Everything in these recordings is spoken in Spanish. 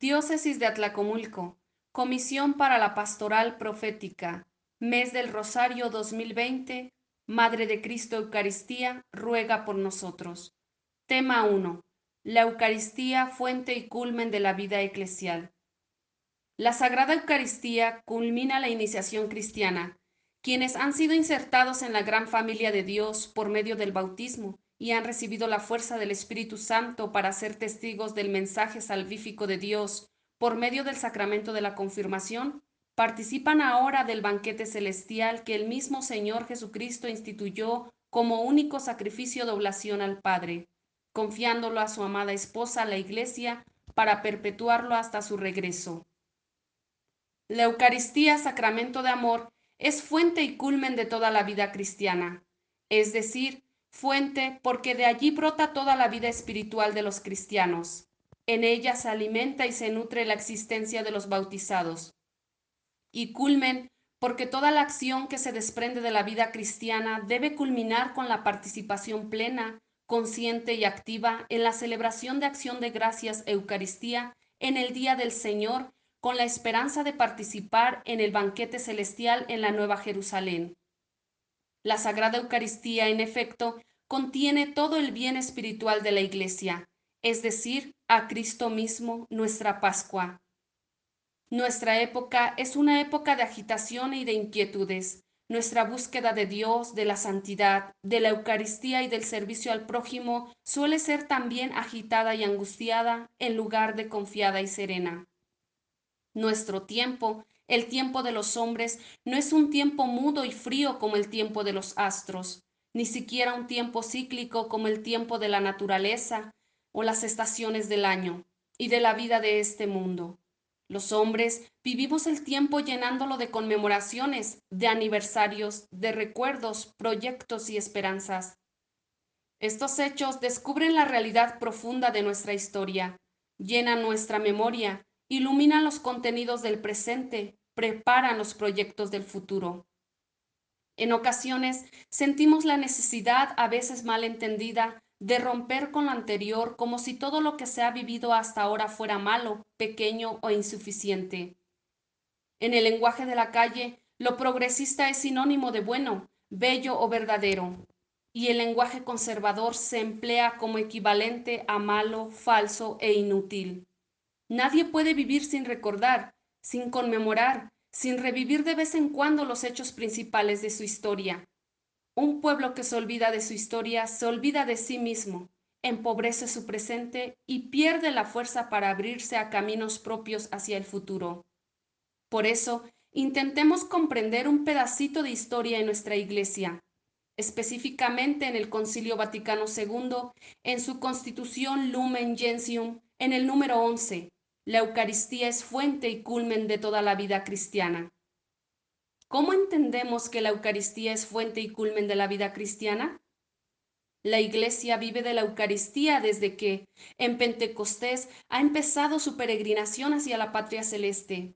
Diócesis de Atlacomulco, Comisión para la Pastoral Profética, Mes del Rosario 2020, Madre de Cristo Eucaristía, ruega por nosotros. Tema 1. La Eucaristía, fuente y culmen de la vida eclesial. La Sagrada Eucaristía culmina la iniciación cristiana, quienes han sido insertados en la gran familia de Dios por medio del bautismo y han recibido la fuerza del Espíritu Santo para ser testigos del mensaje salvífico de Dios por medio del sacramento de la confirmación, participan ahora del banquete celestial que el mismo Señor Jesucristo instituyó como único sacrificio de oblación al Padre, confiándolo a su amada esposa, la Iglesia, para perpetuarlo hasta su regreso. La Eucaristía, sacramento de amor, es fuente y culmen de toda la vida cristiana, es decir, fuente porque de allí brota toda la vida espiritual de los cristianos. En ella se alimenta y se nutre la existencia de los bautizados. Y culmen porque toda la acción que se desprende de la vida cristiana debe culminar con la participación plena, consciente y activa en la celebración de acción de gracias Eucaristía en el Día del Señor, con la esperanza de participar en el banquete celestial en la Nueva Jerusalén. La Sagrada Eucaristía, en efecto, contiene todo el bien espiritual de la Iglesia, es decir, a Cristo mismo, nuestra Pascua. Nuestra época es una época de agitación y de inquietudes. Nuestra búsqueda de Dios, de la santidad, de la Eucaristía y del servicio al prójimo suele ser también agitada y angustiada en lugar de confiada y serena. Nuestro tiempo el tiempo de los hombres no es un tiempo mudo y frío como el tiempo de los astros, ni siquiera un tiempo cíclico como el tiempo de la naturaleza o las estaciones del año y de la vida de este mundo. Los hombres vivimos el tiempo llenándolo de conmemoraciones, de aniversarios, de recuerdos, proyectos y esperanzas. Estos hechos descubren la realidad profunda de nuestra historia, llenan nuestra memoria, iluminan los contenidos del presente preparan los proyectos del futuro. En ocasiones sentimos la necesidad, a veces mal entendida, de romper con lo anterior como si todo lo que se ha vivido hasta ahora fuera malo, pequeño o insuficiente. En el lenguaje de la calle, lo progresista es sinónimo de bueno, bello o verdadero, y el lenguaje conservador se emplea como equivalente a malo, falso e inútil. Nadie puede vivir sin recordar, sin conmemorar, sin revivir de vez en cuando los hechos principales de su historia. Un pueblo que se olvida de su historia se olvida de sí mismo, empobrece su presente y pierde la fuerza para abrirse a caminos propios hacia el futuro. Por eso, intentemos comprender un pedacito de historia en nuestra Iglesia, específicamente en el Concilio Vaticano II, en su Constitución Lumen Gentium, en el número 11, la Eucaristía es fuente y culmen de toda la vida cristiana. ¿Cómo entendemos que la Eucaristía es fuente y culmen de la vida cristiana? La Iglesia vive de la Eucaristía desde que, en Pentecostés, ha empezado su peregrinación hacia la patria celeste.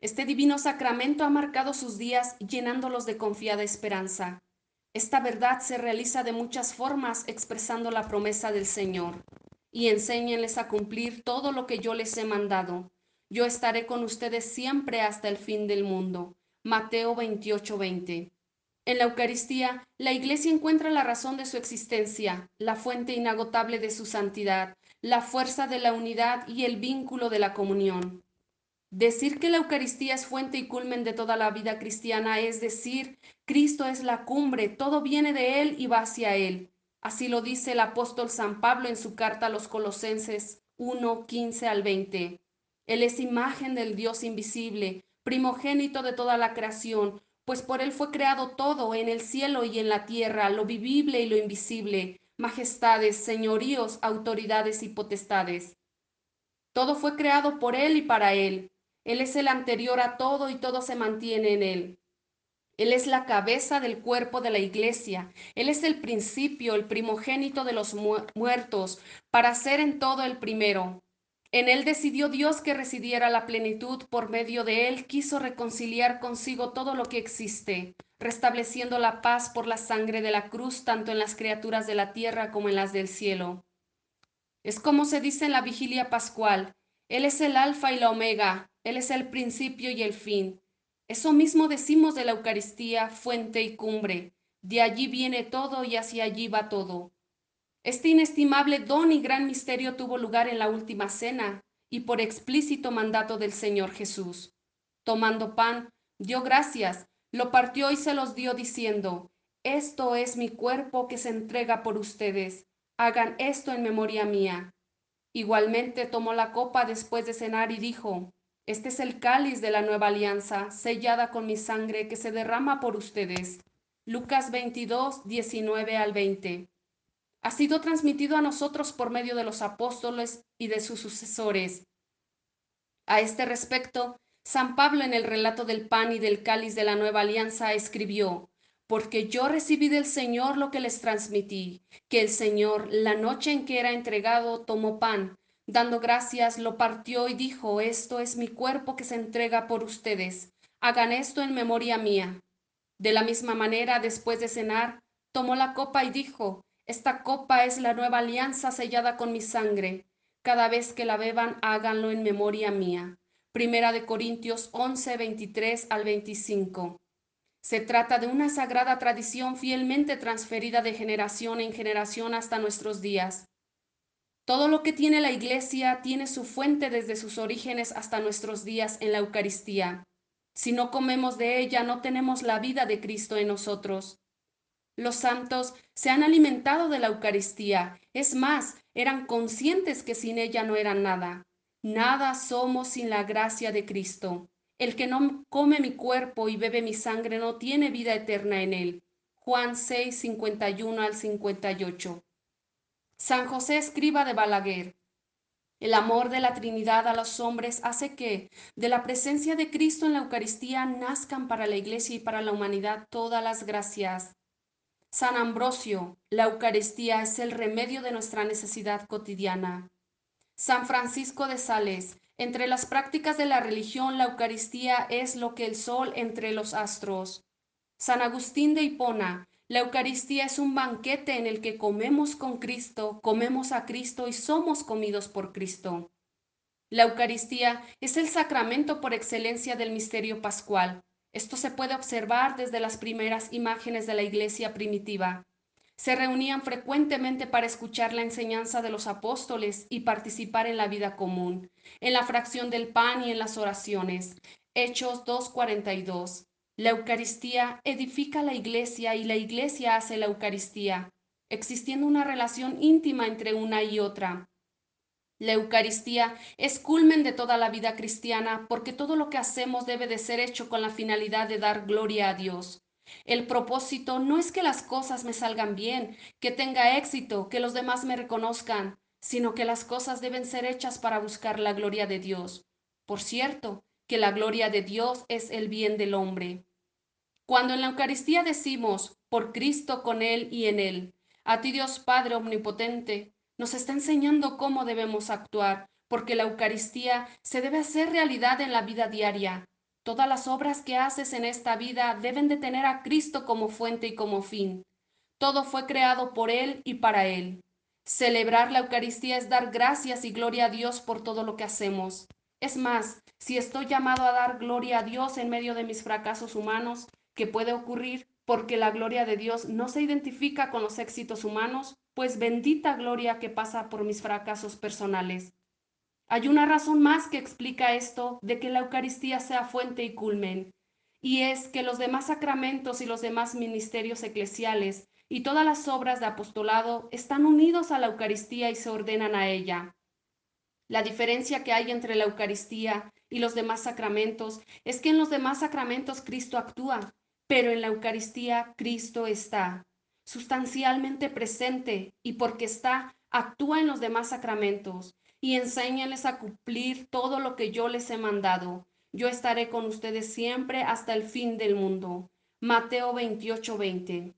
Este divino sacramento ha marcado sus días llenándolos de confiada esperanza. Esta verdad se realiza de muchas formas expresando la promesa del Señor y enséñenles a cumplir todo lo que yo les he mandado. Yo estaré con ustedes siempre hasta el fin del mundo. Mateo 28:20. En la Eucaristía, la Iglesia encuentra la razón de su existencia, la fuente inagotable de su santidad, la fuerza de la unidad y el vínculo de la comunión. Decir que la Eucaristía es fuente y culmen de toda la vida cristiana es decir, Cristo es la cumbre, todo viene de Él y va hacia Él. Así lo dice el apóstol San Pablo en su carta a los Colosenses 1, 15 al 20. Él es imagen del Dios invisible, primogénito de toda la creación, pues por Él fue creado todo en el cielo y en la tierra, lo vivible y lo invisible, majestades, señoríos, autoridades y potestades. Todo fue creado por Él y para Él. Él es el anterior a todo y todo se mantiene en Él. Él es la cabeza del cuerpo de la iglesia. Él es el principio, el primogénito de los muertos, para ser en todo el primero. En Él decidió Dios que residiera la plenitud, por medio de Él quiso reconciliar consigo todo lo que existe, restableciendo la paz por la sangre de la cruz, tanto en las criaturas de la tierra como en las del cielo. Es como se dice en la vigilia pascual, Él es el alfa y la omega, Él es el principio y el fin. Eso mismo decimos de la Eucaristía, fuente y cumbre. De allí viene todo y hacia allí va todo. Este inestimable don y gran misterio tuvo lugar en la última cena y por explícito mandato del Señor Jesús. Tomando pan, dio gracias, lo partió y se los dio diciendo, Esto es mi cuerpo que se entrega por ustedes, hagan esto en memoria mía. Igualmente tomó la copa después de cenar y dijo, Este es el cáliz de la nueva alianza, sellada con mi sangre que se derrama por ustedes. Lucas 22, 19 al 20. Ha sido transmitido a nosotros por medio de los apóstoles y de sus sucesores. A este respecto, San Pablo en el relato del pan y del cáliz de la nueva alianza escribió, porque yo recibí del Señor lo que les transmití, que el Señor, la noche en que era entregado, tomó pan, dando gracias, lo partió y dijo, esto es mi cuerpo que se entrega por ustedes, hagan esto en memoria mía. De la misma manera, después de cenar, tomó la copa y dijo, esta copa es la nueva alianza sellada con mi sangre. Cada vez que la beban, háganlo en memoria mía. Primera de Corintios 11, 23 al 25. Se trata de una sagrada tradición fielmente transferida de generación en generación hasta nuestros días. Todo lo que tiene la Iglesia tiene su fuente desde sus orígenes hasta nuestros días en la Eucaristía. Si no comemos de ella, no tenemos la vida de Cristo en nosotros. Los santos se han alimentado de la Eucaristía, es más, eran conscientes que sin ella no eran nada. Nada somos sin la gracia de Cristo. El que no come mi cuerpo y bebe mi sangre no tiene vida eterna en él. Juan 6, 51 al 58. San José escriba de Balaguer. El amor de la Trinidad a los hombres hace que, de la presencia de Cristo en la Eucaristía, nazcan para la Iglesia y para la humanidad todas las gracias. San Ambrosio, la Eucaristía es el remedio de nuestra necesidad cotidiana. San Francisco de Sales, entre las prácticas de la religión, la Eucaristía es lo que el sol entre los astros. San Agustín de Hipona, la Eucaristía es un banquete en el que comemos con Cristo, comemos a Cristo y somos comidos por Cristo. La Eucaristía es el sacramento por excelencia del misterio pascual. Esto se puede observar desde las primeras imágenes de la iglesia primitiva se reunían frecuentemente para escuchar la enseñanza de los apóstoles y participar en la vida común, en la fracción del pan y en las oraciones. Hechos 2.42. La Eucaristía edifica la iglesia y la iglesia hace la Eucaristía, existiendo una relación íntima entre una y otra. La Eucaristía es culmen de toda la vida cristiana porque todo lo que hacemos debe de ser hecho con la finalidad de dar gloria a Dios. El propósito no es que las cosas me salgan bien, que tenga éxito, que los demás me reconozcan, sino que las cosas deben ser hechas para buscar la gloria de Dios. Por cierto, que la gloria de Dios es el bien del hombre. Cuando en la Eucaristía decimos, por Cristo con Él y en Él, a ti Dios Padre Omnipotente, nos está enseñando cómo debemos actuar, porque la Eucaristía se debe hacer realidad en la vida diaria, Todas las obras que haces en esta vida deben de tener a Cristo como fuente y como fin. Todo fue creado por Él y para Él. Celebrar la Eucaristía es dar gracias y gloria a Dios por todo lo que hacemos. Es más, si estoy llamado a dar gloria a Dios en medio de mis fracasos humanos, que puede ocurrir porque la gloria de Dios no se identifica con los éxitos humanos, pues bendita gloria que pasa por mis fracasos personales. Hay una razón más que explica esto de que la Eucaristía sea fuente y culmen, y es que los demás sacramentos y los demás ministerios eclesiales y todas las obras de apostolado están unidos a la Eucaristía y se ordenan a ella. La diferencia que hay entre la Eucaristía y los demás sacramentos es que en los demás sacramentos Cristo actúa, pero en la Eucaristía Cristo está sustancialmente presente y porque está, actúa en los demás sacramentos y enséñales a cumplir todo lo que yo les he mandado. Yo estaré con ustedes siempre hasta el fin del mundo. Mateo 28, 20.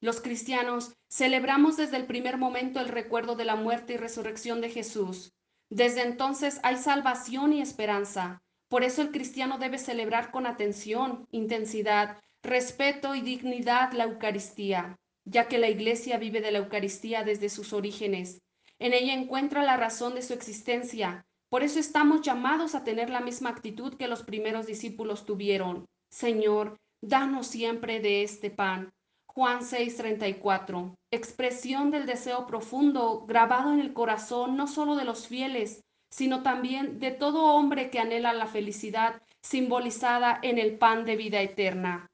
Los cristianos celebramos desde el primer momento el recuerdo de la muerte y resurrección de Jesús. Desde entonces hay salvación y esperanza. Por eso el cristiano debe celebrar con atención, intensidad, respeto y dignidad la Eucaristía, ya que la Iglesia vive de la Eucaristía desde sus orígenes en ella encuentra la razón de su existencia, Por eso estamos llamados a tener la misma actitud que los primeros discípulos tuvieron. Señor, danos siempre de este pan. Juan 6:34, expresión del deseo profundo grabado en el corazón no solo de los fieles, sino también de todo hombre que anhela la felicidad simbolizada en el pan de vida eterna.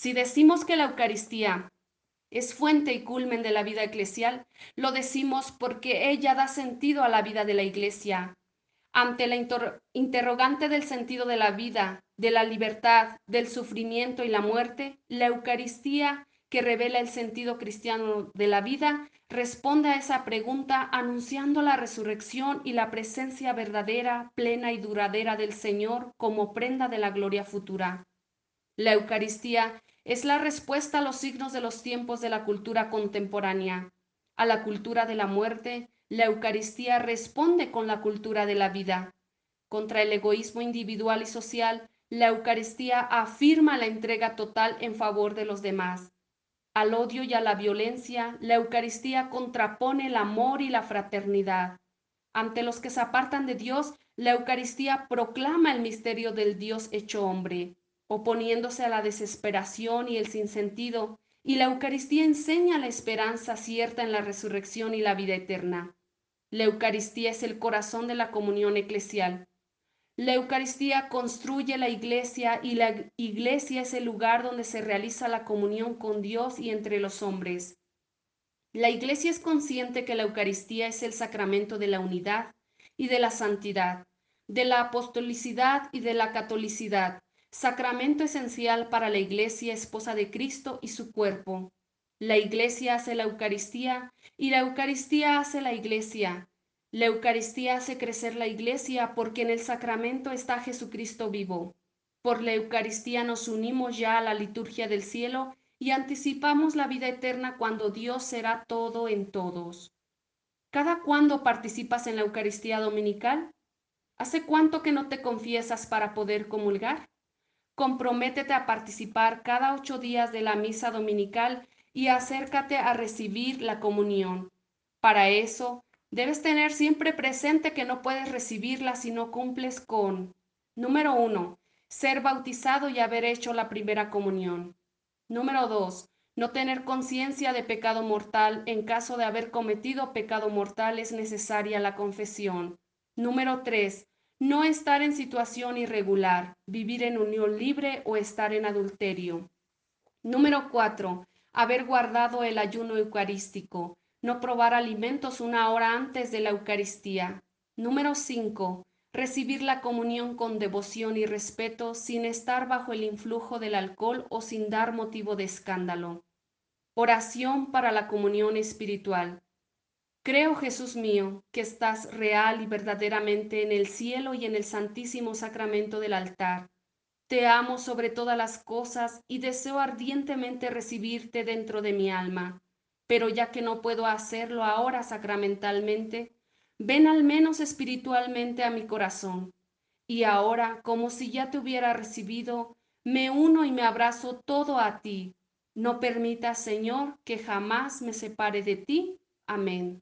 Si decimos que la Eucaristía es fuente y culmen de la vida eclesial, lo decimos porque ella da sentido a la vida de la Iglesia. Ante la interrogante del sentido de la vida, de la libertad, del sufrimiento y la muerte, la Eucaristía, que revela el sentido cristiano de la vida, responde a esa pregunta anunciando la resurrección y la presencia verdadera, plena y duradera del Señor como prenda de la gloria futura. La Eucaristía es la respuesta a los signos de los tiempos de la cultura contemporánea. A la cultura de la muerte, la Eucaristía responde con la cultura de la vida. Contra el egoísmo individual y social, la Eucaristía afirma la entrega total en favor de los demás. Al odio y a la violencia, la Eucaristía contrapone el amor y la fraternidad. Ante los que se apartan de Dios, la Eucaristía proclama el misterio del Dios hecho hombre, oponiéndose a la desesperación y el sinsentido, y la Eucaristía enseña la esperanza cierta en la resurrección y la vida eterna. La Eucaristía es el corazón de la comunión eclesial. La Eucaristía construye la iglesia y la iglesia es el lugar donde se realiza la comunión con Dios y entre los hombres. La iglesia es consciente que la Eucaristía es el sacramento de la unidad y de la santidad, de la apostolicidad y de la catolicidad, sacramento esencial para la iglesia esposa de Cristo y su cuerpo. La iglesia hace la Eucaristía y la Eucaristía hace la iglesia, la Eucaristía hace crecer la Iglesia porque en el sacramento está Jesucristo vivo. Por la Eucaristía nos unimos ya a la liturgia del cielo y anticipamos la vida eterna cuando Dios será todo en todos. ¿Cada cuándo participas en la Eucaristía dominical? ¿Hace cuánto que no te confiesas para poder comulgar? Comprométete a participar cada ocho días de la misa dominical y acércate a recibir la comunión. Para eso, Debes tener siempre presente que no puedes recibirla si no cumples con, número uno, ser bautizado y haber hecho la primera comunión. Número dos, no tener conciencia de pecado mortal. En caso de haber cometido pecado mortal es necesaria la confesión. Número tres, no estar en situación irregular, vivir en unión libre o estar en adulterio. Número cuatro, haber guardado el ayuno eucarístico no probar alimentos una hora antes de la Eucaristía. Número 5. Recibir la comunión con devoción y respeto sin estar bajo el influjo del alcohol o sin dar motivo de escándalo. Oración para la comunión espiritual. Creo, Jesús mío, que estás real y verdaderamente en el cielo y en el santísimo sacramento del altar. Te amo sobre todas las cosas y deseo ardientemente recibirte dentro de mi alma pero ya que no puedo hacerlo ahora sacramentalmente, ven al menos espiritualmente a mi corazón. Y ahora, como si ya te hubiera recibido, me uno y me abrazo todo a ti. No permitas, Señor, que jamás me separe de ti. Amén.